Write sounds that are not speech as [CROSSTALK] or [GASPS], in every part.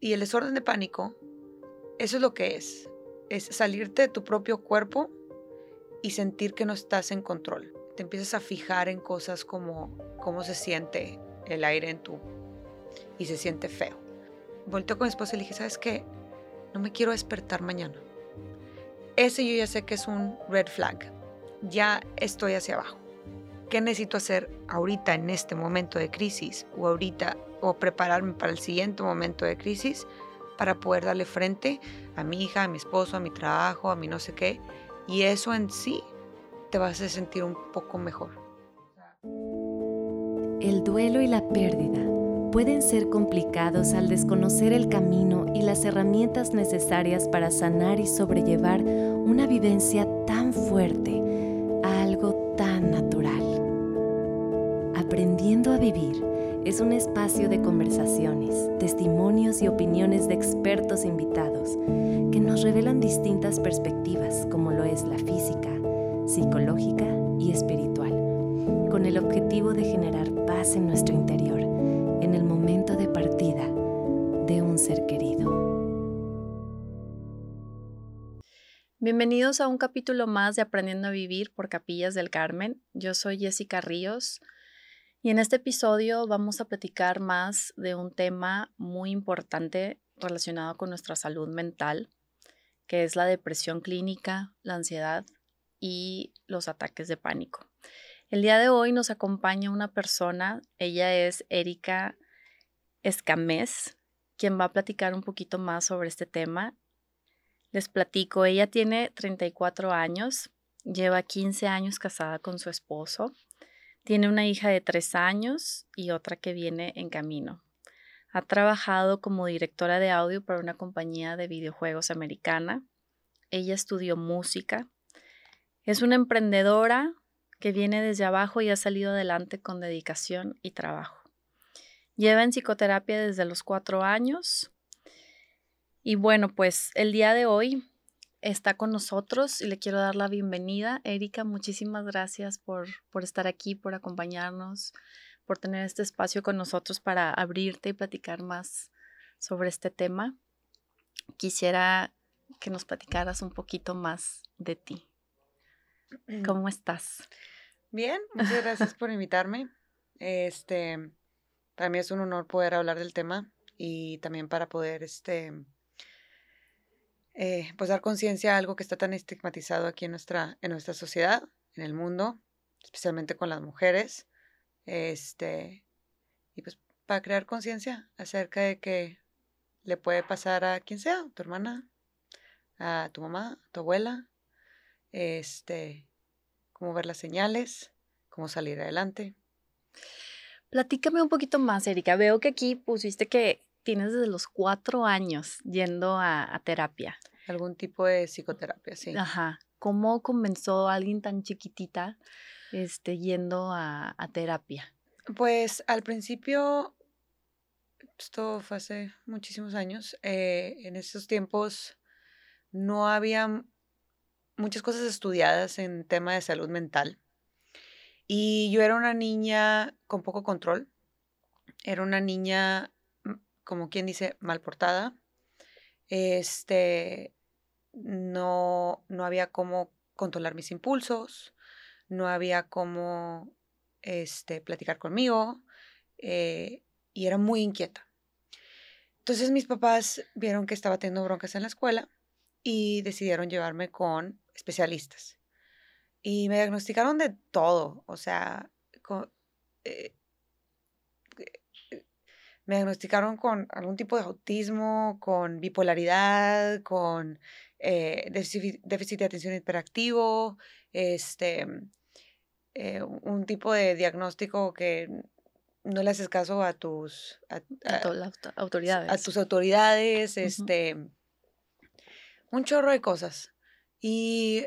Y el desorden de pánico, eso es lo que es. Es salirte de tu propio cuerpo y sentir que no estás en control. Te empiezas a fijar en cosas como cómo se siente el aire en tu... y se siente feo. Volteo con mi esposa y le dije, ¿sabes qué? No me quiero despertar mañana. Ese yo ya sé que es un red flag. Ya estoy hacia abajo. ¿Qué necesito hacer ahorita en este momento de crisis o ahorita o prepararme para el siguiente momento de crisis para poder darle frente a mi hija, a mi esposo, a mi trabajo, a mi no sé qué? Y eso en sí te vas a sentir un poco mejor. El duelo y la pérdida pueden ser complicados al desconocer el camino y las herramientas necesarias para sanar y sobrellevar una vivencia tan fuerte vivir es un espacio de conversaciones, testimonios y opiniones de expertos invitados que nos revelan distintas perspectivas como lo es la física, psicológica y espiritual, con el objetivo de generar paz en nuestro interior en el momento de partida de un ser querido. Bienvenidos a un capítulo más de Aprendiendo a Vivir por Capillas del Carmen. Yo soy Jessica Ríos y en este episodio vamos a platicar más de un tema muy importante relacionado con nuestra salud mental, que es la depresión clínica, la ansiedad y los ataques de pánico. El día de hoy nos acompaña una persona, ella es Erika Escamés, quien va a platicar un poquito más sobre este tema. Les platico, ella tiene 34 años, lleva 15 años casada con su esposo, tiene una hija de 3 años y otra que viene en camino. Ha trabajado como directora de audio para una compañía de videojuegos americana. Ella estudió música. Es una emprendedora, que viene desde abajo y ha salido adelante con dedicación y trabajo. Lleva en psicoterapia desde los cuatro años. Y bueno, pues el día de hoy está con nosotros y le quiero dar la bienvenida. Erika, muchísimas gracias por, por estar aquí, por acompañarnos, por tener este espacio con nosotros para abrirte y platicar más sobre este tema. Quisiera que nos platicaras un poquito más de ti. ¿Cómo estás? Bien, muchas gracias por invitarme. Este, para mí es un honor poder hablar del tema y también para poder, este, eh, pues dar conciencia a algo que está tan estigmatizado aquí en nuestra, en nuestra sociedad, en el mundo, especialmente con las mujeres. Este, y pues para crear conciencia acerca de que le puede pasar a quien sea, tu hermana, a tu mamá, a tu abuela, este, cómo ver las señales, cómo salir adelante. Platícame un poquito más, Erika. Veo que aquí pusiste que tienes desde los cuatro años yendo a, terapia. Algún tipo de psicoterapia, sí. Ajá. ¿Cómo comenzó alguien tan chiquitita este, yendo a, terapia? Pues al principio, esto fue hace muchísimos años, eh, en esos tiempos no había muchas cosas estudiadas en tema de salud mental. Y yo era una niña con poco control. Era una niña, como quien dice, mal portada. Este, no, no había cómo controlar mis impulsos, no había cómo este, platicar conmigo eh, y era muy inquieta. Entonces mis papás vieron que estaba teniendo broncas en la escuela y decidieron llevarme con especialistas. Y me diagnosticaron de todo, o sea, eh, eh, me diagnosticaron con algún tipo de autismo, con bipolaridad, con eh, déficit, de atención hiperactivo, este, un tipo de diagnóstico que no le haces caso a tus autoridades. A tus autoridades, este, un chorro de cosas. Y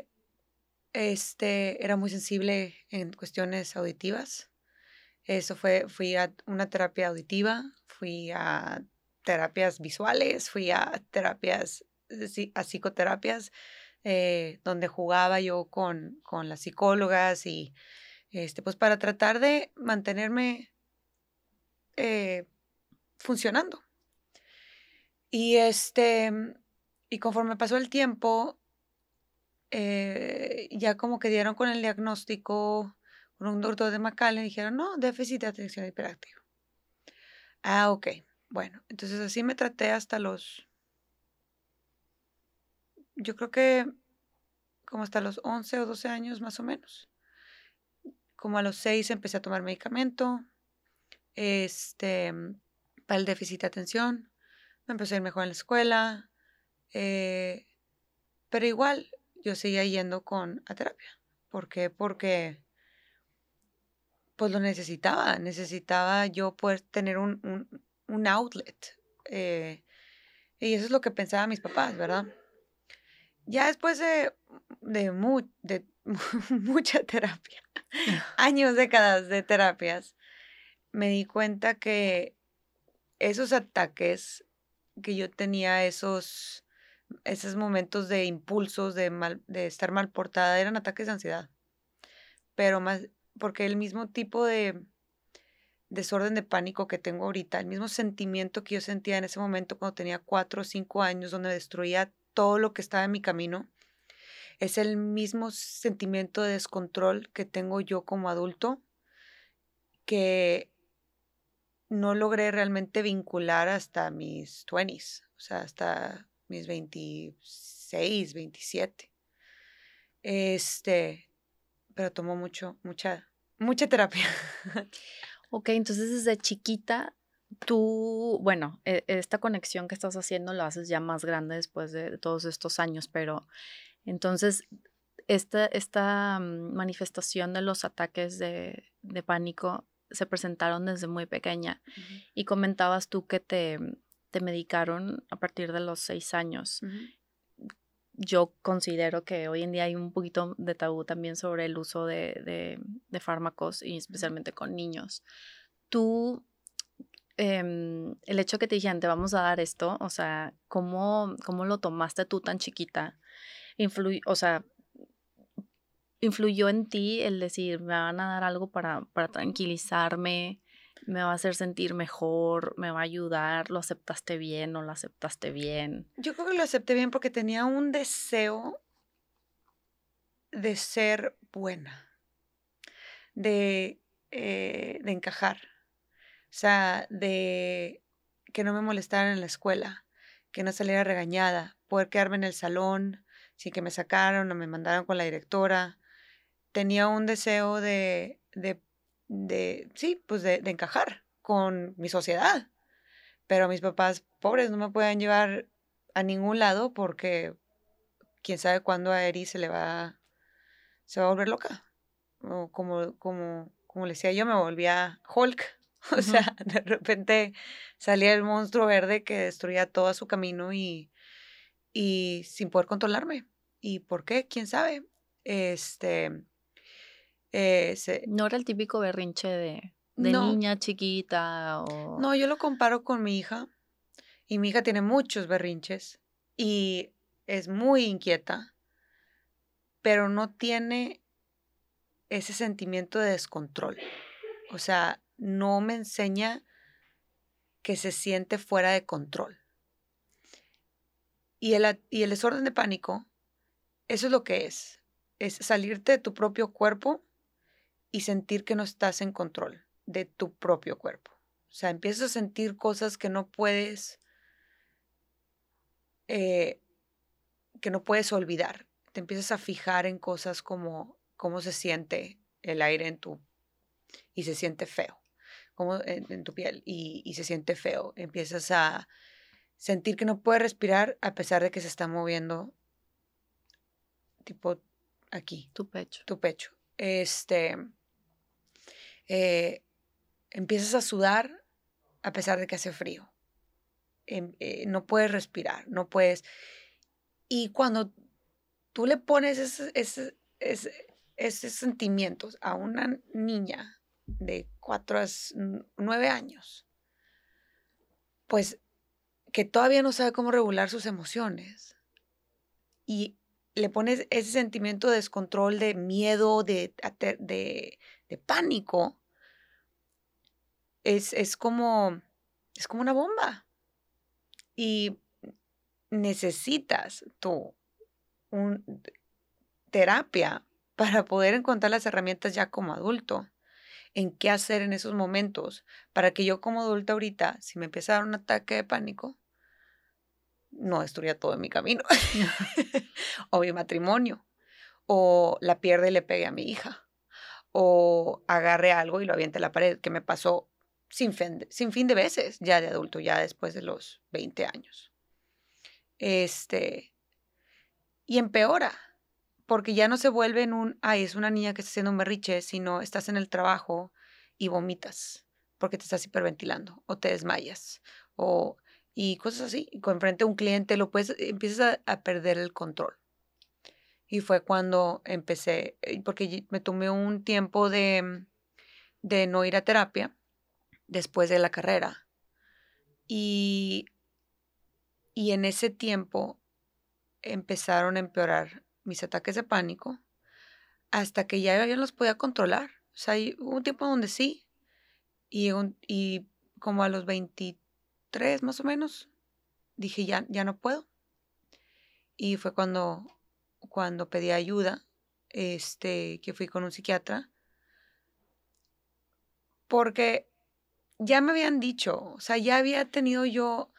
este, era muy sensible en cuestiones auditivas. Eso fue, fui a una terapia auditiva, fui a terapias visuales, fui a terapias, a psicoterapias, eh, donde jugaba yo con, con las psicólogas y este, pues para tratar de mantenerme eh, funcionando. Y este, y conforme pasó el tiempo, eh, ya como que dieron con el diagnóstico un doctor de McAllen y dijeron, no, déficit de atención hiperactivo. Ah, ok. Bueno, entonces así me traté hasta los, yo creo que como hasta los 11 o 12 años más o menos. Como a los 6 empecé a tomar medicamento este, para el déficit de atención. Me empecé a ir mejor en la escuela. Eh, pero igual, yo seguía yendo con a terapia. ¿Por qué? Porque pues lo necesitaba, necesitaba yo poder tener un, un, outlet. Eh, y eso es lo que pensaban mis papás, ¿verdad? Ya después de, de, de [LAUGHS] mucha terapia, [LAUGHS] años, décadas de terapias, me di cuenta que esos ataques que yo tenía, esos esos momentos de impulsos, de, mal, de estar mal portada, eran ataques de ansiedad. Pero más, porque el mismo tipo de desorden de pánico que tengo ahorita, el mismo sentimiento que yo sentía en ese momento cuando tenía cuatro o cinco años, donde destruía todo lo que estaba en mi camino, es el mismo sentimiento de descontrol que tengo yo como adulto, que no logré realmente vincular hasta mis 20s, o sea, hasta mis 26, 27. Este, pero tomó mucho, mucha, mucha terapia. [LAUGHS] Ok, entonces desde chiquita, tú, bueno, e, esta conexión que estás haciendo lo haces ya más grande después de todos estos años, pero entonces esta, esta mm, manifestación de los ataques de, pánico se presentaron desde muy pequeña y comentabas tú que te, te medicaron a partir de los seis años. Yo considero que hoy en día hay un poquito de tabú también sobre el uso de, fármacos y especialmente con niños. Tú, em, el hecho que te dijeran, te vamos a dar esto, o sea, ¿cómo, cómo lo tomaste tú tan chiquita? o sea, influyó en ti el decir, me van a dar algo para, para tranquilizarme, me va a hacer sentir mejor, me va a ayudar, lo aceptaste bien o lo aceptaste bien. Yo creo que lo acepté bien porque tenía un deseo de ser buena, de, eh, de encajar, o sea, de que no me molestaran en la escuela, que no saliera regañada, poder quedarme en el salón sin que me sacaran o me mandaran con la directora. Tenía un deseo de, de de, sí, pues de, encajar con mi sociedad. Pero mis papás, pobres, no me pueden llevar a ningún lado porque quién sabe cuándo a Eri se le va, se va a volver loca. O como, como, como le decía yo, me volvía Hulk. [LAUGHS] O sea, de repente salía el monstruo verde que destruía todo su camino y, y sin poder controlarme. ¿Y por qué? ¿Quién sabe? Este, eh, no era el típico berrinche de, niña chiquita o... No, yo lo comparo con mi hija. Y mi hija tiene muchos berrinches y es muy inquieta, pero no tiene ese sentimiento de descontrol. O sea, no me enseña que se siente fuera de control. Y el, y el desorden de pánico, eso es lo que es. Es salirte de tu propio cuerpo y sentir que no estás en control de tu propio cuerpo. O sea, empiezas a sentir cosas que no puedes, eh, que no puedes olvidar. Te empiezas a fijar en cosas como cómo se siente el aire en tu y se siente feo, como en, tu piel y, y se siente feo. Empiezas a sentir que no puedes respirar a pesar de que se está moviendo tipo aquí. Tu pecho. Tu pecho. Este, eh, empiezas a sudar a pesar de que hace frío. Em, eh, no puedes respirar, no puedes. Y cuando tú le pones esos ese, sentimientos a una niña de cuatro a nueve años, pues que todavía no sabe cómo regular sus emociones y le pones ese sentimiento de descontrol, de miedo, de, de pánico, es, es, como, es como una bomba. Y necesitas tú un, terapia para poder encontrar las herramientas ya como adulto en qué hacer en esos momentos para que yo como adulta ahorita, si me empieza a dar un ataque de pánico, no destruya todo en mi camino [LAUGHS] [LAUGHS] o mi matrimonio o la pierde y le pegue a mi hija o agarre algo y lo aviente a la pared, que me pasó sin fin, sin fin de veces ya de adulto, ya después de los 20 años. Este, y empeora, porque ya no se vuelve en un, ay, es una niña que está haciendo un berriche, sino estás en el trabajo y vomitas porque te estás hiperventilando o te desmayas o y cosas así. Y con frente a un cliente lo puedes, empiezas a, a perder el control. Y fue cuando empecé, eh, porque me tomé un tiempo de, de no ir a terapia después de la carrera. Y, y en ese tiempo empezaron a empeorar mis ataques de pánico hasta que ya yo los podía controlar. O sea, hubo un tiempo donde sí. Y, y como a los 23 más o menos, dije, ya, ya no puedo. Y fue cuando cuando pedí ayuda, este, que fui con un psiquiatra, porque ya me habían dicho, o sea, ya había tenido yo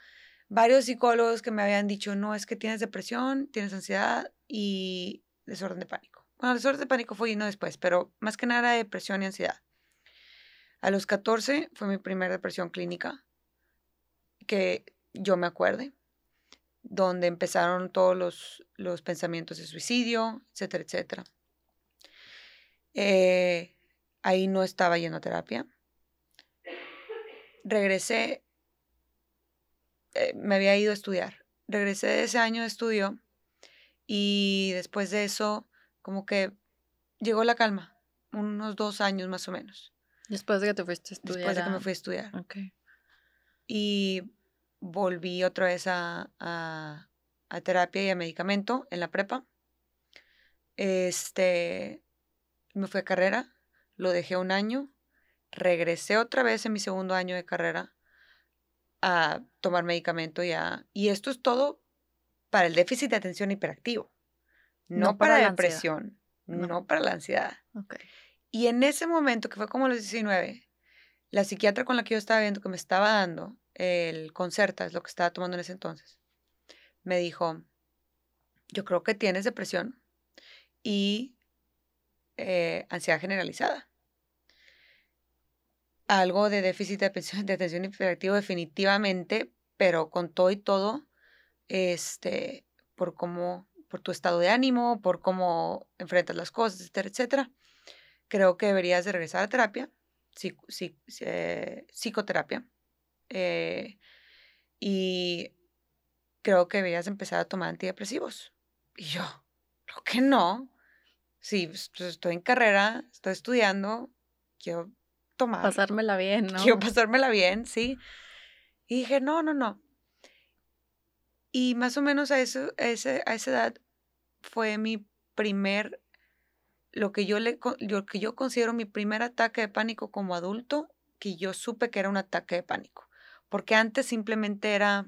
varios psicólogos que me habían dicho, no, es que tienes depresión, tienes ansiedad y desorden de pánico. Bueno, desorden de pánico fue no después, pero más que nada depresión y ansiedad. A los 14 fue mi primera depresión clínica, que yo me acuerde donde empezaron todos los, los pensamientos de suicidio, etcétera, etcétera. Eh, ahí no estaba yendo a terapia. Regresé, eh, me había ido a estudiar. Regresé de ese año de estudio y después de eso, como que llegó la calma, unos dos años más o menos. Después de que te fuiste a estudiar. Después de que me fui a estudiar. Okay. Y volví otra vez a, a, terapia y a medicamento en la prepa. Este, me fui a carrera, lo dejé un año, regresé otra vez en mi segundo año de carrera a tomar medicamento ya. Y esto es todo para el déficit de atención hiperactivo, no, para, la depresión, no. para la ansiedad. Y en ese momento, que fue como los 19, la psiquiatra con la que yo estaba viendo que me estaba dando el Concerta, es lo que estaba tomando en ese entonces, me dijo, yo creo que tienes depresión y eh, ansiedad generalizada. Algo de déficit de atención, de atención definitivamente, pero con todo y todo, este, por cómo, por tu estado de ánimo, por cómo enfrentas las cosas, etcétera, etcétera, creo que deberías de regresar a terapia, eh, psicoterapia, eh, y creo que deberías empezar a tomar antidepresivos. Y yo, creo que no. Sí, pues, pues, estoy en carrera, estoy estudiando, quiero tomar. Pasármela bien, ¿no? Quiero pasármela bien, sí. Y dije, no, no, no. Y más o menos a, eso, a, ese, a esa edad fue mi primer, lo que yo, le, lo que yo considero mi primer ataque de pánico como adulto, que yo supe que era un ataque de pánico porque antes simplemente era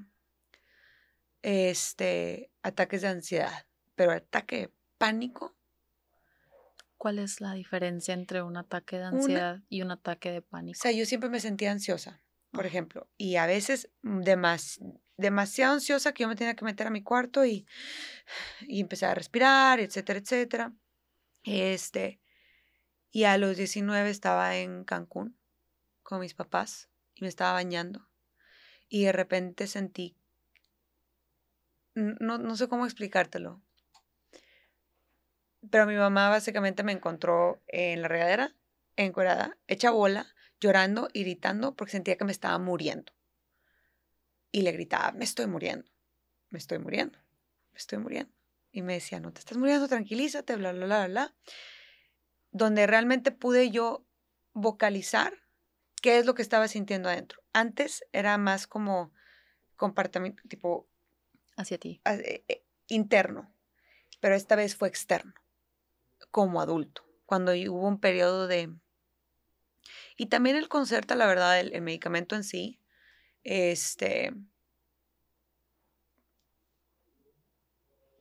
este, ataques de ansiedad, pero ataque de pánico. ¿Cuál es la diferencia entre un ataque de ansiedad y un ataque de pánico? O sea, yo siempre me sentía ansiosa, por ejemplo, y a veces demasiado ansiosa que yo me tenía que meter a mi cuarto y, y empezar a respirar, etcétera, etcétera. Este, y a los 19 estaba en Cancún con mis papás y me estaba bañando y de repente sentí, no, no sé cómo explicártelo, pero mi mamá básicamente me encontró en la regadera, encuerada, hecha bola, llorando gritando porque sentía que me estaba muriendo. Y le gritaba, me estoy muriendo, me estoy muriendo, me estoy muriendo. Y me decía, no te estás muriendo, tranquilízate, bla, bla, bla, bla. Donde realmente pude yo vocalizar qué es lo que estaba sintiendo adentro. Antes era más como comportamiento tipo... Hacia ti. Eh, eh, interno, pero esta vez fue externo, como adulto, cuando hubo un periodo de... Y también el concerto, la verdad, el, medicamento en sí, este,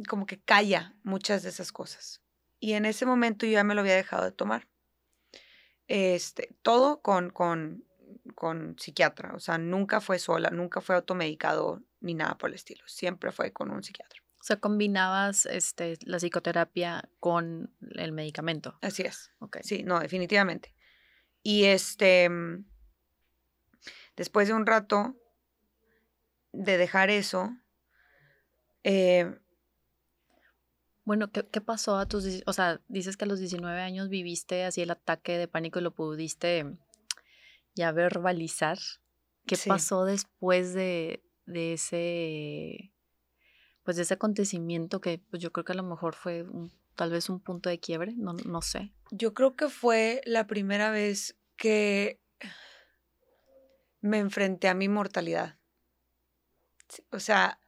como que calla muchas de esas cosas. Y en ese momento yo ya me lo había dejado de tomar. Este, todo con, con, con psiquiatra, o sea, nunca fue sola, nunca fue automedicado ni nada por el estilo, siempre fue con un psiquiatra. O sea, combinabas este, la psicoterapia con el medicamento. Así es. Ok. Sí, no, definitivamente. Y este, mm, después de un rato de dejar eso, eh, Bueno, ¿qué, qué pasó a tus... O sea, dices que a los 19 años viviste así el ataque de pánico y lo pudiste ya verbalizar. ¿Qué Sí. pasó después de, de ese... Pues de ese acontecimiento que pues yo creo que a lo mejor fue un- tal vez un punto de quiebre, no, no sé. yo creo que fue la primera vez que me enfrenté a mi mortalidad. O sea,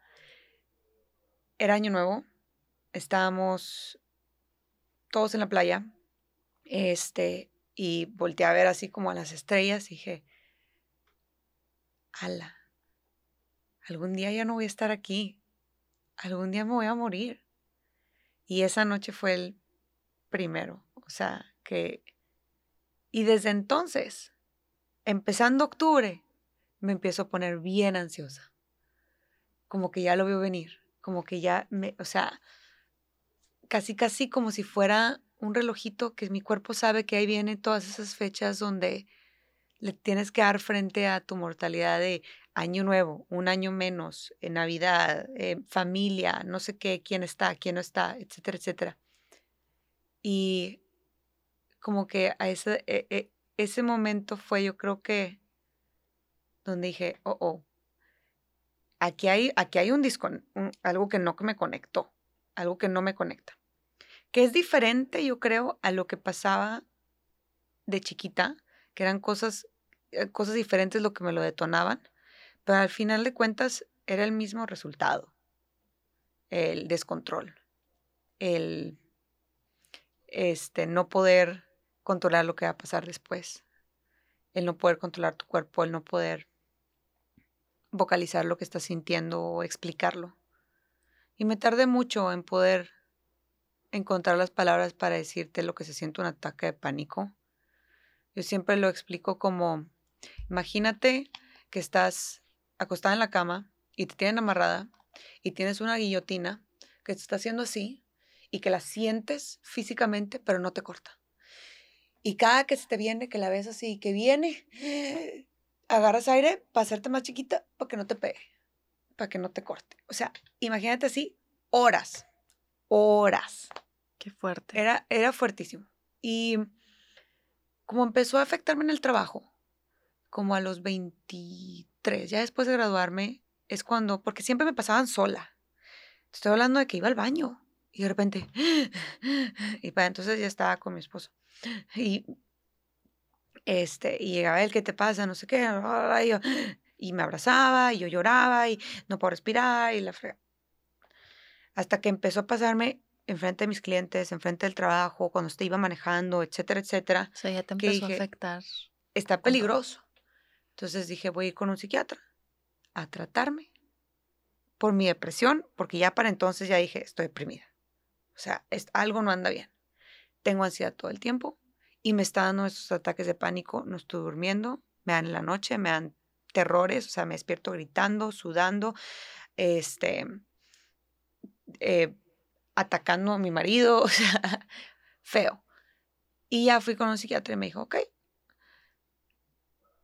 era año nuevo, estábamos todos en la playa, este, y volteé a ver así como a las estrellas y dije, ala, algún día ya no voy a estar aquí, algún día me voy a morir. Y esa noche fue el primero, o sea, que... Y desde entonces, empezando octubre, me empiezo a poner bien ansiosa. Como que ya lo veo venir, como que ya me, o sea, casi casi como si fuera un relojito que mi cuerpo sabe que ahí vienen todas esas fechas donde le tienes que dar frente a tu mortalidad de año nuevo, un año menos, en Navidad, eh, familia, no sé qué, quién está, quién no está, etcétera, etcétera. Y como que a ese, e- e- ese momento fue yo creo que donde dije, oh, oh, aquí hay, aquí hay un, discon- un- algo que no me conectó, algo que no me conecta. Que es diferente, yo creo, a lo que pasaba de chiquita, que eran cosas, eh, cosas diferentes lo que me lo detonaban, pero al final de cuentas era el mismo resultado. El descontrol, el este, no poder controlar lo que va a pasar después, el no poder controlar tu cuerpo, el no poder vocalizar lo que estás sintiendo o explicarlo. Y me tardé mucho en poder encontrar las palabras para decirte lo que se siente un ataque de pánico. Yo siempre lo explico como, imagínate que estás acostada en la cama y te tienen amarrada y tienes una guillotina que te está haciendo así y que la sientes físicamente pero no te corta. Y cada que se te viene, que la ves así, que viene, agarras aire para hacerte más chiquita para que no te pegue, para que no te corte. O sea, imagínate así, horas, horas. Qué fuerte. Era, era fuertísimo. Y como empezó a afectarme en el trabajo, como a los 23, ya después de graduarme, es cuando, porque siempre me pasaban sola. Estoy hablando de que iba al baño y de repente, [GASPS] y para entonces ya estaba con mi esposo. Y este, y llegaba él, ¿qué te pasa? No sé qué. Y, yo- y me abrazaba y yo lloraba y no puedo respirar y la frega. Hasta que empezó a pasarme enfrente de mis clientes, enfrente del trabajo, cuando te iba manejando, etcétera, etcétera. O sea, ya te empezó a afectar. Está peligroso. Entonces dije, voy a ir con un psiquiatra a tratarme por mi depresión, porque ya para entonces ya dije, estoy deprimida. O sea, es, algo no anda bien. Tengo ansiedad todo el tiempo y me está dando esos ataques de pánico, no estoy durmiendo, me dan en la noche, me dan terrores, o sea, me despierto gritando, sudando, este, eh, atacando a mi marido, [LAUGHS] feo. Y ya fui con un psiquiatra y me dijo, ok,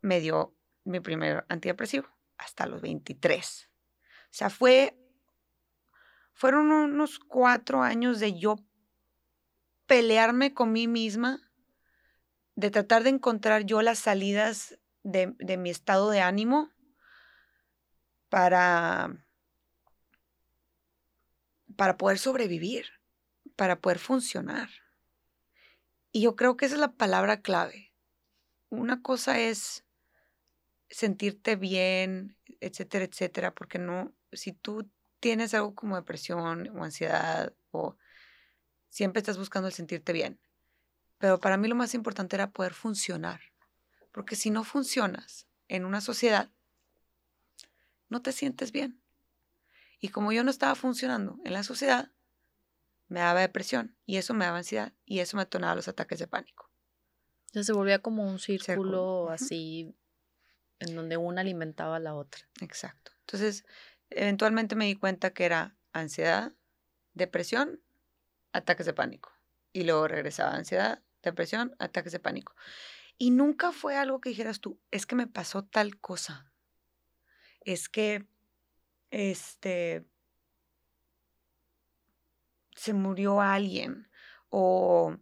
me dio mi primer antidepresivo hasta los 23. O sea, fue, fueron unos cuatro años de yo pelearme con mí misma, de tratar de encontrar yo las salidas de, de mi estado de ánimo para, para poder sobrevivir, para poder funcionar. Y yo creo que esa es la palabra clave. Una cosa es sentirte bien, etcétera, etcétera, porque no, si tú tienes algo como depresión o ansiedad o siempre estás buscando el sentirte bien. Pero para mí lo más importante era poder funcionar, porque si no funcionas en una sociedad, no te sientes bien. Y como yo no estaba funcionando en la sociedad, me daba depresión y eso me daba ansiedad y eso me atonaba los ataques de pánico. Ya se volvía como un círculo así en donde una alimentaba a la otra. Exacto. Entonces, eventualmente me di cuenta que era ansiedad, depresión, ataques de pánico. Y luego regresaba ansiedad, depresión, ataques de pánico. Y nunca fue algo que dijeras tú, es que me pasó tal cosa. Es que, este, se murió alguien o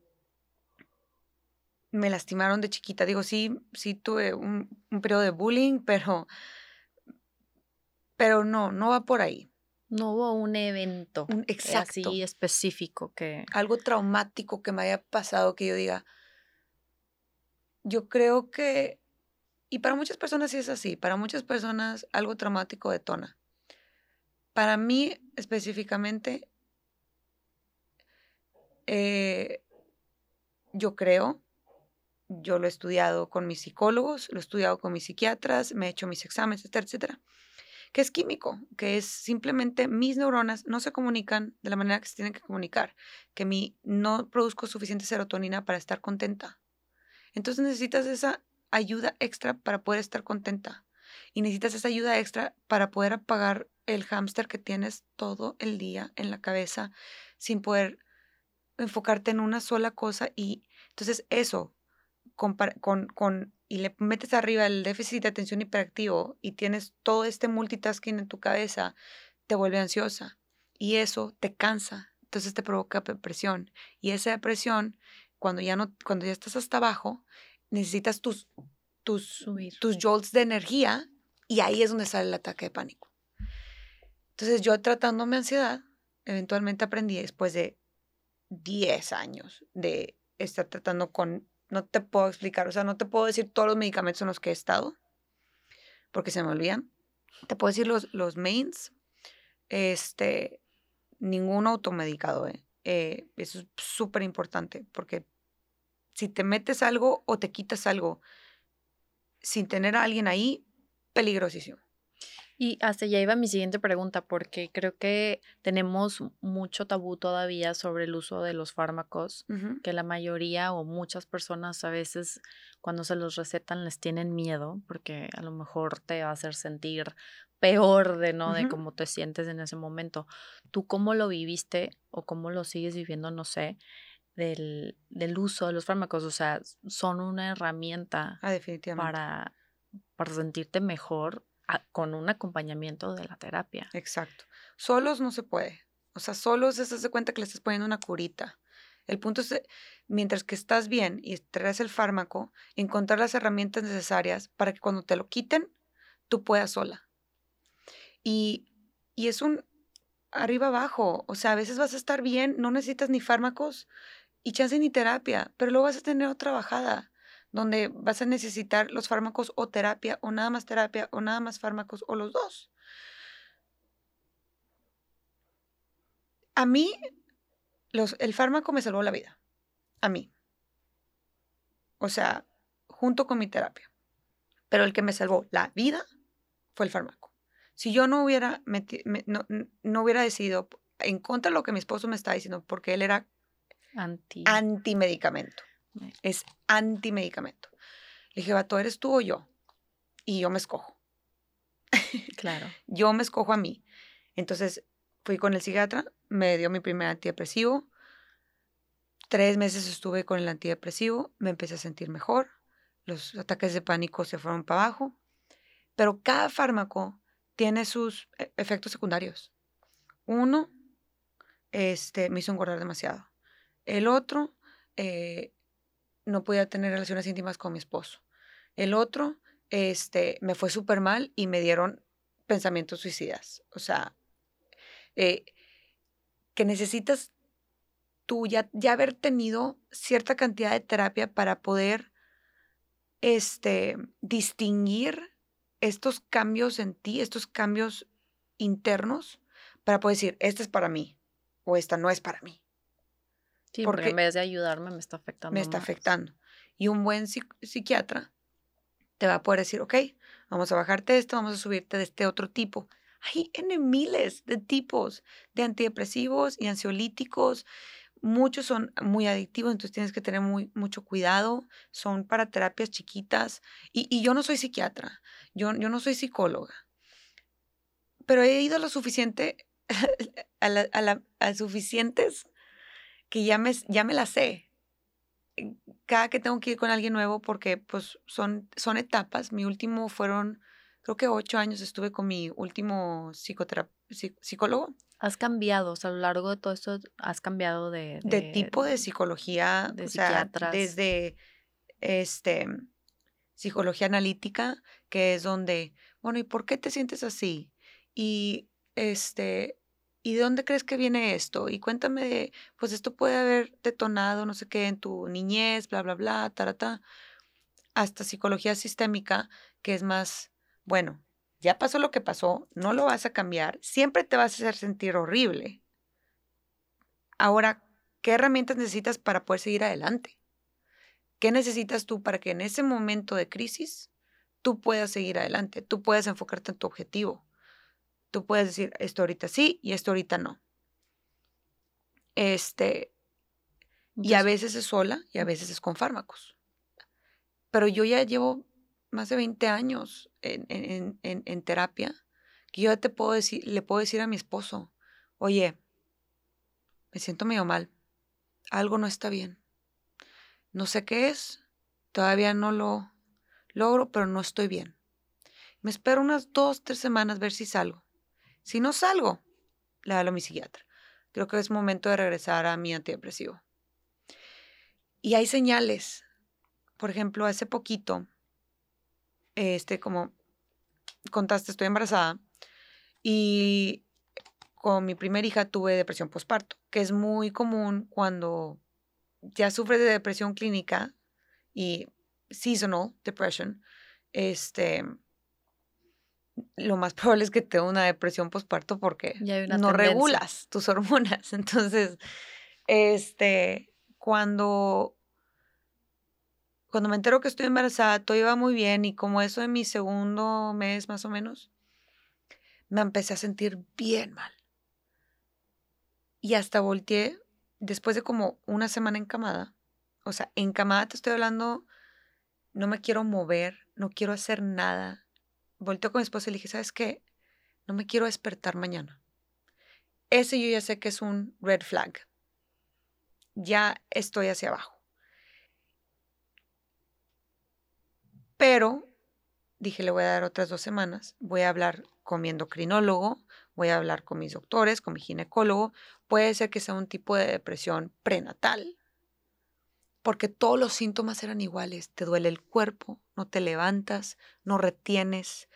me lastimaron de chiquita. Digo, sí, sí tuve un, un periodo de bullying, pero, pero no, no va por ahí. No hubo un evento un, exacto. así específico que... Algo traumático que me haya pasado que yo diga, yo creo que, y para muchas personas sí es así, para muchas personas algo traumático detona. Para mí específicamente, eh, yo creo, yo lo he estudiado con mis psicólogos, lo he estudiado con mis psiquiatras, me he hecho mis exámenes, etcétera, etcétera que es químico, que es simplemente mis neuronas no se comunican de la manera que se tienen que comunicar, que mi, no produzco suficiente serotonina para estar contenta. Entonces necesitas esa ayuda extra para poder estar contenta. Y necesitas esa ayuda extra para poder apagar el hámster que tienes todo el día en la cabeza sin poder enfocarte en una sola cosa. Y entonces eso, con, con, con y le metes arriba el déficit de atención hiperactivo y tienes todo este multitasking en tu cabeza, te vuelve ansiosa y eso te cansa, entonces te provoca depresión y esa depresión cuando ya no cuando ya estás hasta abajo, necesitas tus tus tus jolts de energía y ahí es donde sale el ataque de pánico. Entonces yo tratándome ansiedad, eventualmente aprendí después de 10 años de estar tratando con no te puedo explicar, o sea, no te puedo decir todos los medicamentos en los que he estado, porque se me olvidan. Te puedo decir los, los mains, este, ningún automedicado, ¿eh? eh eso es súper importante, porque si te metes algo o te quitas algo sin tener a alguien ahí, peligrosísimo. Y hasta ya iba mi siguiente pregunta, porque creo que tenemos mucho tabú todavía sobre el uso de los fármacos, que la mayoría o muchas personas a veces cuando se los recetan les tienen miedo, porque a lo mejor te va a hacer sentir peor de no de cómo te sientes en ese momento. ¿Tú cómo lo viviste o cómo lo sigues viviendo? No sé. Del, del uso de los fármacos, o sea, son una herramienta ah, para, para sentirte mejor con un acompañamiento de la terapia. Exacto. Solos no se puede. O sea, solos se hace cuenta que le estás poniendo una curita. El punto es, mientras que estás bien y traes el fármaco, encontrar las herramientas necesarias para que cuando te lo quiten, tú puedas sola. Y, y es un arriba abajo. O sea, a veces vas a estar bien, no necesitas ni fármacos y chance ni terapia, pero luego vas a tener otra bajada donde vas a necesitar los fármacos o terapia, o nada más terapia, o nada más fármacos, o los dos. A mí, los, el fármaco me salvó la vida. A mí. O sea, junto con mi terapia. Pero el que me salvó la vida fue el fármaco. Si yo no hubiera, no, no, hubiera decidido en contra de lo que mi esposo me estaba diciendo, porque él era Anti. antimedicamento. Es antimedicamento. Le dije, vato, ¿eres tú o yo? Y yo me escojo. [LAUGHS] Claro. yo me escojo a mí. Entonces fui con el psiquiatra, me dio mi primer antidepresivo. Tres meses estuve con el antidepresivo, me empecé a sentir mejor. Los ataques de pánico se fueron para abajo. Pero cada fármaco tiene sus e, efectos secundarios. Uno, este, me hizo engordar demasiado. El otro, eh, no podía tener relaciones íntimas con mi esposo. El otro, este, me fue súper mal y me dieron pensamientos suicidas. O sea, eh, que necesitas tú ya, ya, haber tenido cierta cantidad de terapia para poder este, distinguir estos cambios en ti, estos cambios internos, para poder decir, esta es para mí o esta no es para mí. Sí, porque, en vez de ayudarme me está afectando. Me está afectando. Y un buen psiquiatra te va a poder decir, ok, vamos a bajarte esto, vamos a subirte de este otro tipo. Hay miles de tipos de antidepresivos y ansiolíticos. Muchos son muy adictivos, entonces tienes que tener muy, mucho cuidado. Son para terapias chiquitas. Y, yo no soy psiquiatra, yo, yo no soy psicóloga. Pero he ido lo suficiente, [LAUGHS] a, la, a, la, a suficientes que ya me, ya me la sé cada que tengo que ir con alguien nuevo porque pues son, son etapas. Mi último fueron, creo que ocho años estuve con mi último psicólogo. ¿Has cambiado? O sea, a lo largo de todo esto, ¿has cambiado de... De, tipo de psicología, de psiquiatras. desde este, psicología analítica, que es donde, bueno, ¿y por qué te sientes así? Y este, ¿y de dónde crees que viene esto? Y cuéntame pues esto puede haber detonado, no sé qué, en tu niñez, bla, bla, bla, tarata, hasta psicología sistémica, que es más, bueno, ya pasó lo que pasó, no lo vas a cambiar, siempre te vas a hacer sentir horrible. Ahora, ¿qué herramientas necesitas para poder seguir adelante? ¿Qué necesitas tú para que en ese momento de crisis tú puedas seguir adelante, tú puedas enfocarte en tu objetivo? Tú puedes decir, esto ahorita sí y esto ahorita no. Este, y a veces es sola y a veces es con fármacos. Pero yo ya llevo más de 20 años en, en, terapia que yo te puedo decir, le puedo decir a mi esposo, oye, me siento medio mal, algo no está bien. No sé qué es, todavía no lo logro, pero no estoy bien. Me espero unas dos, tres semanas ver si salgo. Si no salgo, le hablo a mi psiquiatra. Creo que es momento de regresar a mi antidepresivo. Y hay señales. Por ejemplo, hace poquito, este, como contaste, estoy embarazada y con mi primera hija tuve depresión postparto, que es muy común cuando ya sufres de depresión clínica y seasonal depression, este, lo más probable es que te dé una depresión postparto porque no regulas tus hormonas. [LAUGHS] Entonces, este, cuando, cuando me entero que estoy embarazada, todo iba muy bien y como eso en mi segundo mes más o menos, me empecé a sentir bien mal. Y hasta volteé, después de como una semana encamada, o sea, encamada te estoy hablando, no me quiero mover, no quiero hacer nada, volteó con mi esposa y le dije, ¿sabes qué? No me quiero despertar mañana. Ese yo ya sé que es un red flag. Ya estoy hacia abajo. Pero dije, le voy a dar otras dos semanas. Voy a hablar con mi endocrinólogo, voy a hablar con mis doctores, con mi ginecólogo. Puede ser que sea un tipo de depresión prenatal, porque todos los síntomas eran iguales. Te duele el cuerpo, no te levantas, no retienes,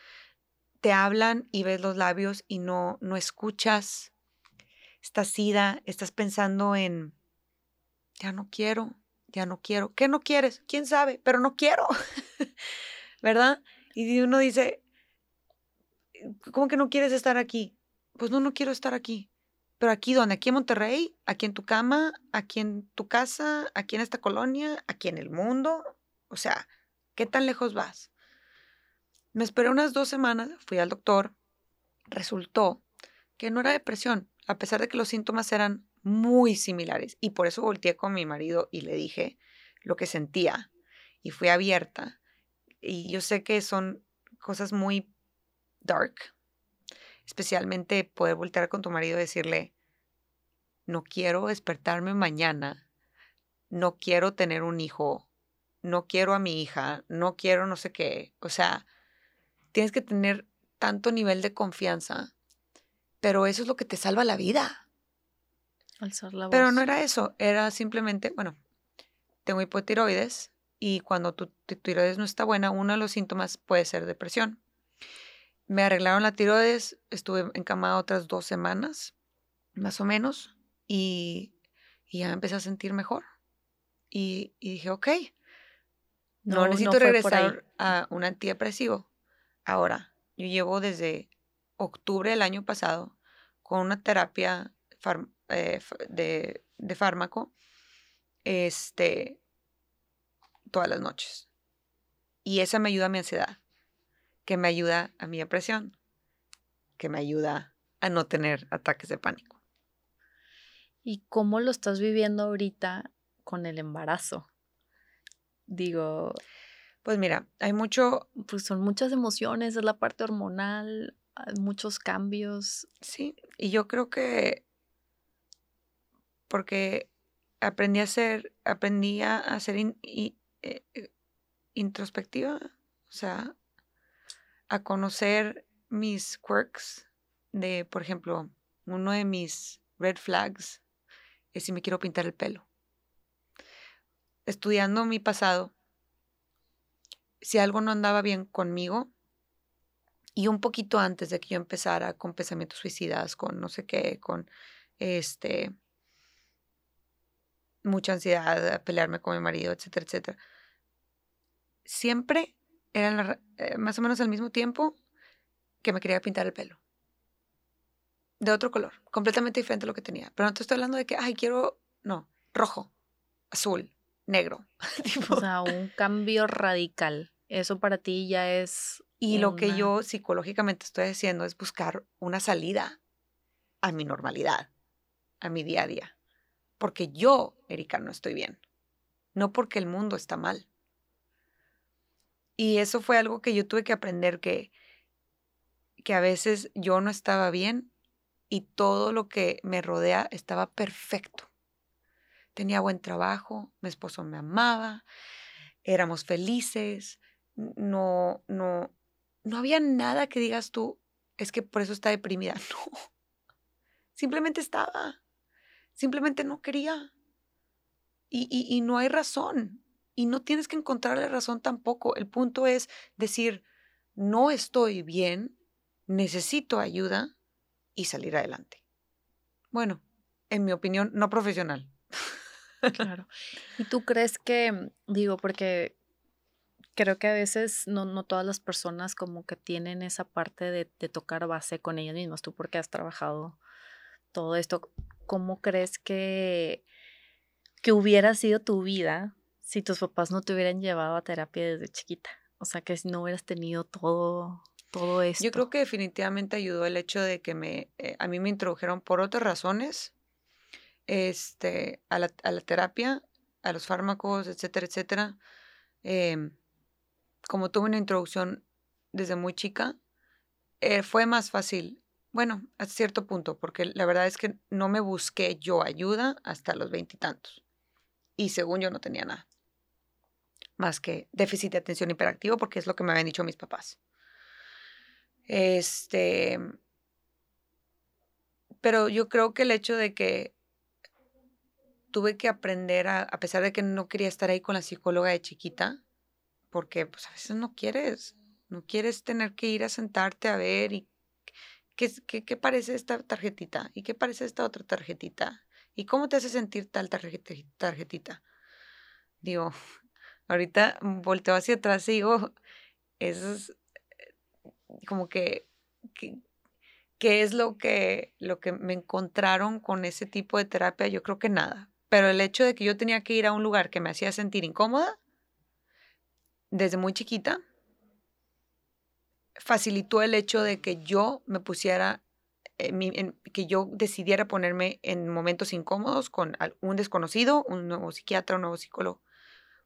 te hablan y ves los labios y no, no escuchas. Estás sida, estás pensando en, ya no quiero, ya no quiero. ¿Qué no quieres? ¿Quién sabe? Pero no quiero, [LAUGHS] ¿verdad? Y uno dice, ¿cómo que no quieres estar aquí? Pues no, no quiero estar aquí. Pero aquí, ¿dónde? Aquí en Monterrey, aquí en tu cama, aquí en tu casa, aquí en esta colonia, aquí en el mundo. O sea, ¿qué tan lejos vas? Me esperé unas dos semanas, fui al doctor, resultó que no era depresión, a pesar de que los síntomas eran muy similares. Y por eso volteé con mi marido y le dije lo que sentía. Y fui abierta. Y yo sé que son cosas muy dark, especialmente poder voltear con tu marido y decirle, no quiero despertarme mañana, no quiero tener un hijo, no quiero a mi hija, no quiero no sé qué. O sea, tienes que tener tanto nivel de confianza, pero eso es lo que te salva la vida. Alzar la voz. Pero no era eso, era simplemente, bueno, tengo hipotiroides y cuando tu, tu tiroides no está buena, uno de los síntomas puede ser depresión. Me arreglaron la tiroides, estuve encamada otras dos semanas, más o menos, y, ya me empecé a sentir mejor. Y, dije, ok, no, necesito regresar a un antidepresivo. Ahora, yo llevo desde octubre del año pasado con una terapia eh, de, de, fármaco este, todas las noches. Y esa me ayuda a mi ansiedad que me ayuda a mi depresión. que me ayuda a no tener ataques de pánico. ¿Y cómo lo estás viviendo ahorita con el embarazo? Digo, pues mira, hay mucho... Pues son muchas emociones, es la parte hormonal, muchos cambios. Sí, y yo creo que porque aprendí a ser, aprendí a ser eh, eh, introspectiva, o sea, a conocer mis quirks de, por ejemplo, uno de mis red flags es si me quiero pintar el pelo. Estudiando mi pasado, si algo no andaba bien conmigo, y un poquito antes de que yo empezara con pensamientos suicidas, con no sé qué, con este mucha ansiedad, a pelearme con mi marido, etcétera, etcétera. Siempre era eh, más o menos al mismo tiempo que me quería pintar el pelo. De otro color, completamente diferente a lo que tenía. Pero no te estoy hablando de que, ay, quiero, no, rojo, azul, negro. [LAUGHS] O sea, un cambio radical. Eso para ti ya es... Y lo que yo psicológicamente estoy haciendo es buscar una salida a mi normalidad, a mi día a día. Porque yo, Erika, no estoy bien. No porque el mundo está mal. Y eso fue algo que yo tuve que aprender que, que a veces yo no estaba bien y todo lo que me rodea estaba perfecto. Tenía buen trabajo, mi esposo me amaba, éramos felices, no, no, no había nada que digas tú, es que por eso está deprimida. [LAUGHS] No, simplemente estaba, simplemente no quería. Y, y, y no hay razón. Y no tienes que encontrarle razón tampoco. El punto es decir, no estoy bien, necesito ayuda y salir adelante. Bueno, en mi opinión, no profesional. [LAUGHS] Claro. ¿Y tú crees que, digo, porque creo que a veces no, no todas las personas como que tienen esa parte de, de tocar base con ellas mismas, tú porque has trabajado todo esto, ¿cómo crees que, que hubiera sido tu vida si tus papás no te hubieran llevado a terapia desde chiquita. O sea, que si no hubieras tenido todo, todo esto. Yo creo que definitivamente ayudó el hecho de que me, eh, a mí me introdujeron por otras razones este, a, la, a la terapia, a los fármacos, etcétera, etcétera. Em, como tuve una introducción desde muy chica, eh, fue más fácil. Bueno, a cierto punto, porque la verdad es que no me busqué yo ayuda hasta los veintitantos. Y según yo no tenía nada más que déficit de atención hiperactivo, porque es lo que me habían dicho mis papás. Este, pero yo creo que el hecho de que tuve que aprender, a, a pesar de que no quería estar ahí con la psicóloga de chiquita, porque pues a veces no quieres, no quieres tener que ir a sentarte a ver y qué, qué, qué parece esta tarjetita y qué parece esta otra tarjetita y cómo te hace sentir tal tarjetita. Digo, [LAUGHS] Ahorita volteo hacia atrás y digo, [LAUGHS] eso es eh, como que, ¿qué es lo que, lo que me encontraron con ese tipo de terapia? Yo creo que nada. Pero el hecho de que yo tenía que ir a un lugar que me hacía sentir incómoda, desde muy chiquita, facilitó el hecho de que yo me pusiera, que yo decidiera ponerme en momentos incómodos con un desconocido, un nuevo psiquiatra, un nuevo psicólogo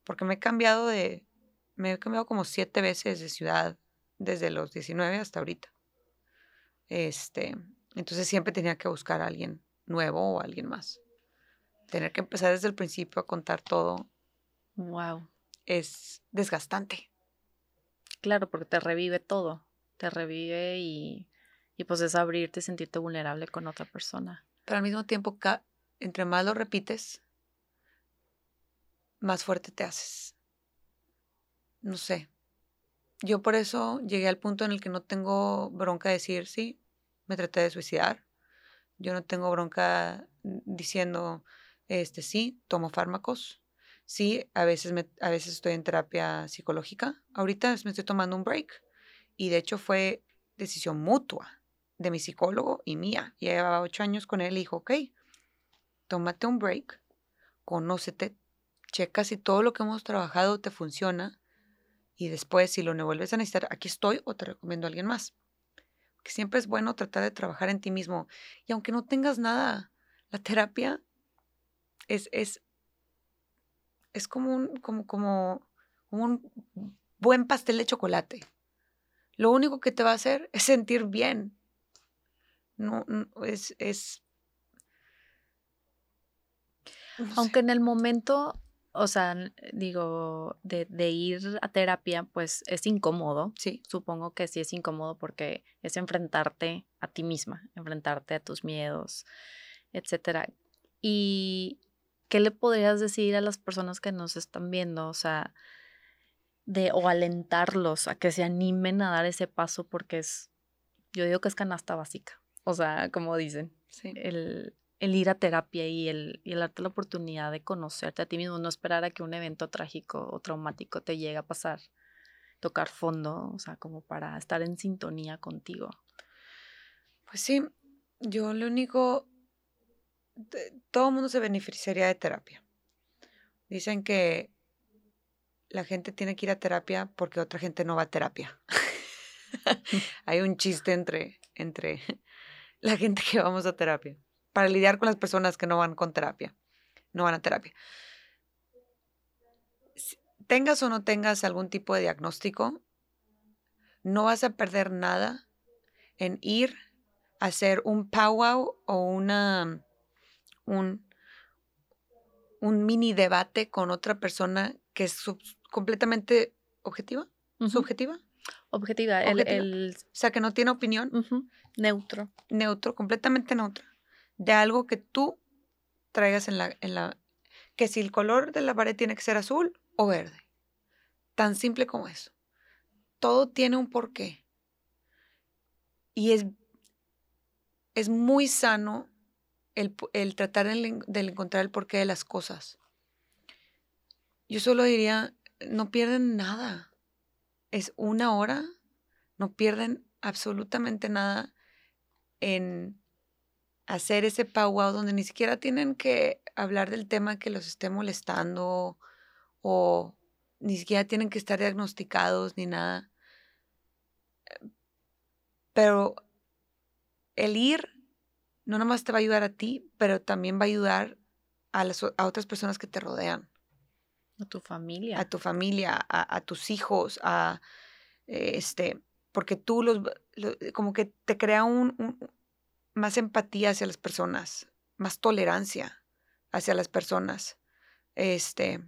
porque me he cambiado de, me he cambiado como siete veces de ciudad desde los 19 hasta ahorita. Este, entonces siempre tenía que buscar a alguien nuevo o alguien más. Tener que empezar desde el principio a contar todo. Wow. Es desgastante. Claro, porque te revive todo. Te revive y, y pues es abrirte y sentirte vulnerable con otra persona. Pero al mismo tiempo, entre más lo repites, más fuerte te haces. No sé. Yo por eso llegué al punto en el que no tengo bronca de decir, sí, me traté de suicidar. Yo no tengo bronca diciendo, este, sí, tomo fármacos. Sí, a veces, a veces estoy en terapia psicológica. Ahorita me estoy tomando un break. Y de hecho fue decisión mutua de mi psicólogo y mía. Llevaba ocho años con él y dijo, ok, tómate un break, conócete, checa si todo lo que hemos trabajado te funciona y después si lo vuelves a necesitar, aquí estoy o te recomiendo a alguien más. que siempre es bueno tratar de trabajar en ti mismo. Y aunque no tengas nada, la terapia es, es, es como, un, como, como un buen pastel de chocolate. Lo único que te va a hacer es sentir bien. No, es, es... Aunque en el momento o sea, digo, de, de, ir a terapia, pues es incómodo. Sí. Supongo que sí es incómodo porque es enfrentarte a ti misma, enfrentarte a tus miedos, etcétera. ¿Y qué le podrías decir a las personas que nos están viendo? O sea, de, o alentarlos a que se animen a dar ese paso porque es, yo digo que es canasta básica. O sea, como dicen, sí. el, el ir a terapia y el, y el darte la oportunidad de conocerte a ti mismo, no esperar a que un evento trágico o traumático te llegue a pasar, tocar fondo, o sea, como para estar en sintonía contigo. Pues sí, yo lo único, todo el mundo se beneficiaría de terapia. Dicen que la gente tiene que ir a terapia porque otra gente no va a terapia. [LAUGHS] Hay un chiste entre, entre [LAUGHS] la gente que vamos a terapia para lidiar con las personas que no van con terapia, no van a terapia. Tengas o no tengas algún tipo de diagnóstico, no vas a perder nada en ir a hacer un powwow o una, un, un mini debate con otra persona que es completamente objetiva, subjetiva. Objetiva, El, o sea, que no tiene opinión. Neutro. Neutro, completamente neutro de algo que tú traigas en la, en la, que si el color de la pared tiene que ser azul o verde. Tan simple como eso. Todo tiene un porqué. Y es, es muy sano el, tratar de, de, encontrar el porqué de las cosas. Yo solo diría, no pierden nada. Es una hora, no pierden absolutamente nada en hacer ese powwow donde ni siquiera tienen que hablar del tema que los esté molestando o ni siquiera tienen que estar diagnosticados ni nada. Pero el ir no nomás te va a ayudar a ti, pero también va a ayudar a, las, a otras personas que te rodean. A tu familia. A tu familia, a, tus hijos, a este, porque tú los, como que te crea un, más empatía hacia las personas, más tolerancia hacia las personas. Este,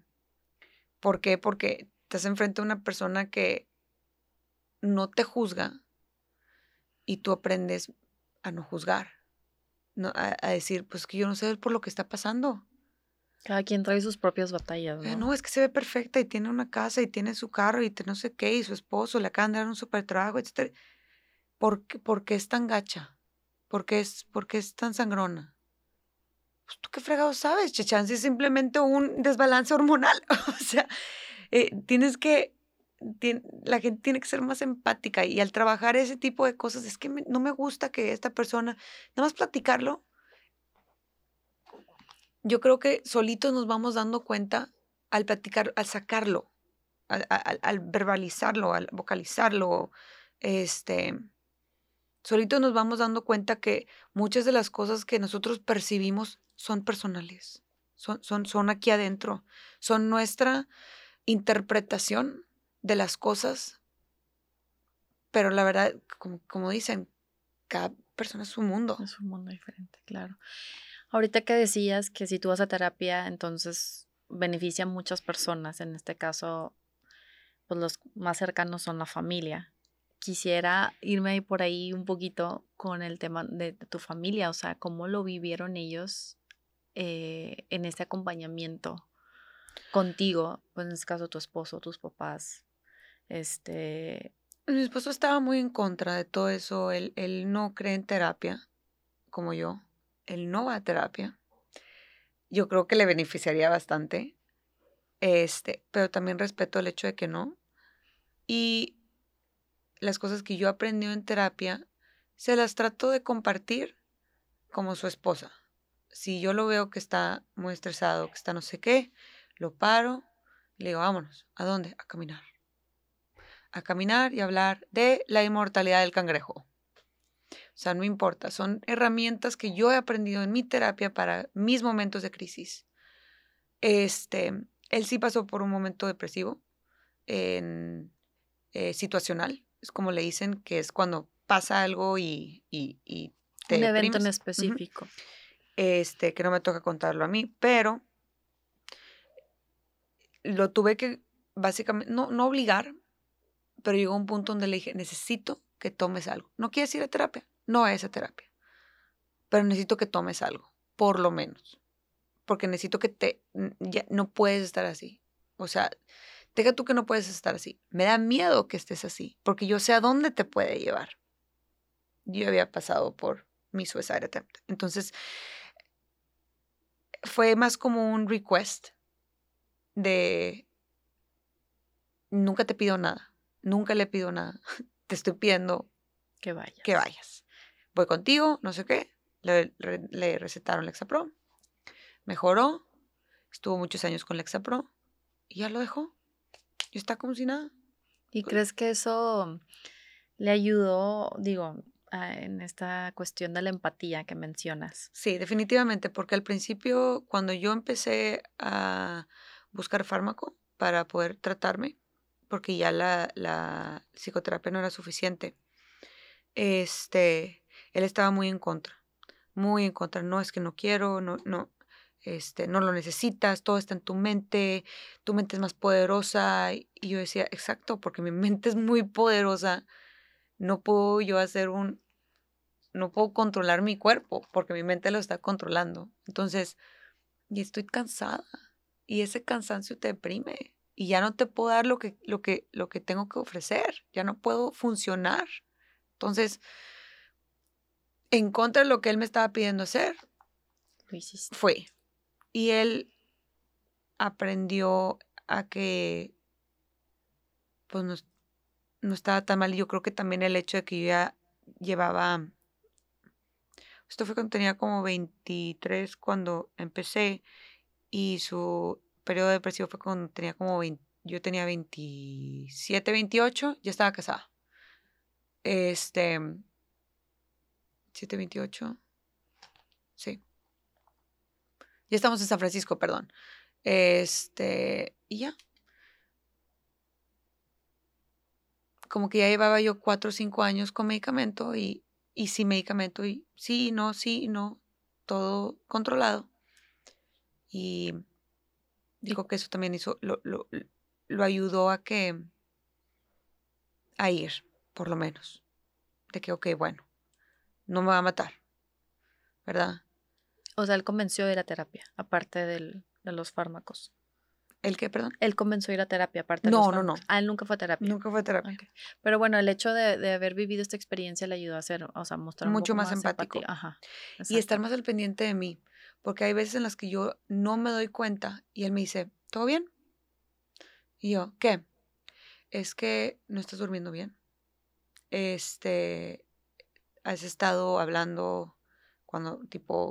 ¿Por qué? Porque estás enfrente a una persona que no te juzga y tú aprendes a no juzgar, no, a, decir, pues que yo no sé por lo que está pasando. Cada quien trae sus propias batallas, eh, ¿no? es que se ve perfecta y tiene una casa y tiene su carro y no sé qué y su esposo le acaban de dar un super trabajo, etc. ¿Por ¿Por qué es tan gacha? ¿Por qué es, es tan sangrona? Pues tú qué fregado sabes, Chechance, es simplemente un desbalance hormonal. [LAUGHS] o sea, eh, tienes que, la gente tiene que ser más empática y al trabajar ese tipo de cosas, es que no me gusta que esta persona, nada más platicarlo, yo creo que solitos nos vamos dando cuenta al platicar, al sacarlo, al, al verbalizarlo, al vocalizarlo, este, solitos nos vamos dando cuenta que muchas de las cosas que nosotros percibimos son personales, son, son, son aquí adentro, son nuestra interpretación de las cosas, pero la verdad, como, dicen, cada persona es un mundo. Es un mundo diferente, claro. Ahorita que decías que si tú vas a terapia, entonces beneficia a muchas personas, en este caso, pues los más cercanos son la familia quisiera irme por ahí un poquito con el tema de, tu familia, o sea, cómo lo vivieron ellos eh, en ese acompañamiento contigo, pues en este caso tu esposo, tus papás, este... Mi esposo estaba muy en contra de todo eso, él, él no cree en terapia, como yo, él no va a terapia. Yo creo que le beneficiaría bastante, este, pero también respeto el hecho de que no. Y las cosas que yo aprendí en terapia, se las trato de compartir como su esposa. Si yo lo veo que está muy estresado, que está no sé qué, lo paro, le digo, vámonos. ¿A dónde? A caminar. A caminar y hablar de la inmortalidad del cangrejo. O sea, no importa, son herramientas que yo he aprendido en mi terapia para mis momentos de crisis. Este, él sí pasó por un momento depresivo, en, eh, situacional, es como le dicen, que es cuando pasa algo y, y, y te Un evento en específico. Este, que no me toca contarlo a mí, pero lo tuve que básicamente, no, no obligar, pero llegó un punto donde le dije, necesito que tomes algo. No quieres ir a terapia, no vayas a terapia, pero necesito que tomes algo, por lo menos, porque necesito que te, ya no puedes estar así. O sea, deja tú que no puedes estar así. Me da miedo que estés así, porque yo sé a dónde te puede llevar. Yo había pasado por mi suicide attempt. Entonces, fue más como un request de nunca te pido nada, nunca le pido nada, [LAUGHS] te estoy pidiendo Que vaya. que vayas. Voy contigo, no sé qué, le, le recetaron Lexapro, mejoró, estuvo muchos años con Lexapro y ya lo dejó. Y está como si nada. ¿Y crees que eso le ayudó, digo, a- en esta cuestión de la empatía que mencionas? Sí, definitivamente, porque al principio, cuando yo empecé a buscar fármaco para poder tratarme, porque ya la, la psicoterapia no era suficiente, este, él estaba muy en contra, muy en contra. No es que no quiero, no, no, este, no lo necesitas, todo está en tu mente, tu mente es más poderosa. Y yo decía, exacto, porque mi [LAUGHS] mente es muy poderosa, no puedo yo hacer un, no puedo controlar mi cuerpo porque mi mente lo está controlando. Entonces, y estoy cansada y ese cansancio te deprime y ya no te puedo dar lo que, lo que, lo que tengo que ofrecer, ya no puedo funcionar. Entonces, en contra de lo que él me estaba pidiendo hacer, Lo hiciste. fue. Y él aprendió a que pues no, no estaba tan mal. Y yo creo que también el hecho de que yo ya llevaba, esto fue cuando tenía como 23 cuando empecé y su periodo depresivo fue cuando tenía como 20, yo tenía 27, 28, ya estaba casada. Este, 7, 28, sí. Ya estamos en San Francisco, perdón. Este, y ya. Como que ya llevaba yo cuatro o cinco años con medicamento y, y sin medicamento y sí, no, sí, no, todo controlado. Y digo que eso también hizo, lo, lo, lo ayudó a que, a ir, por lo menos. De que, ok, bueno, no me va a matar, ¿verdad? O sea, él convenció de ir a terapia, aparte del- de los fármacos. ¿El qué, perdón? Él comenzó a ir a terapia, aparte de No, los no, no. fármacos. Ah, él nunca fue a terapia. Nunca fue a terapia. Ok. Pero bueno, el hecho de, de haber vivido esta experiencia le ayudó a hacer, o sea, mostrar un Mucho poco más empático. empatía. Ajá. y estar más al pendiente de mí. Porque hay veces en las que yo no me doy cuenta y él me dice, ¿todo bien? Y yo, ¿qué? Es que no estás durmiendo bien. Este, has estado hablando cuando, tipo,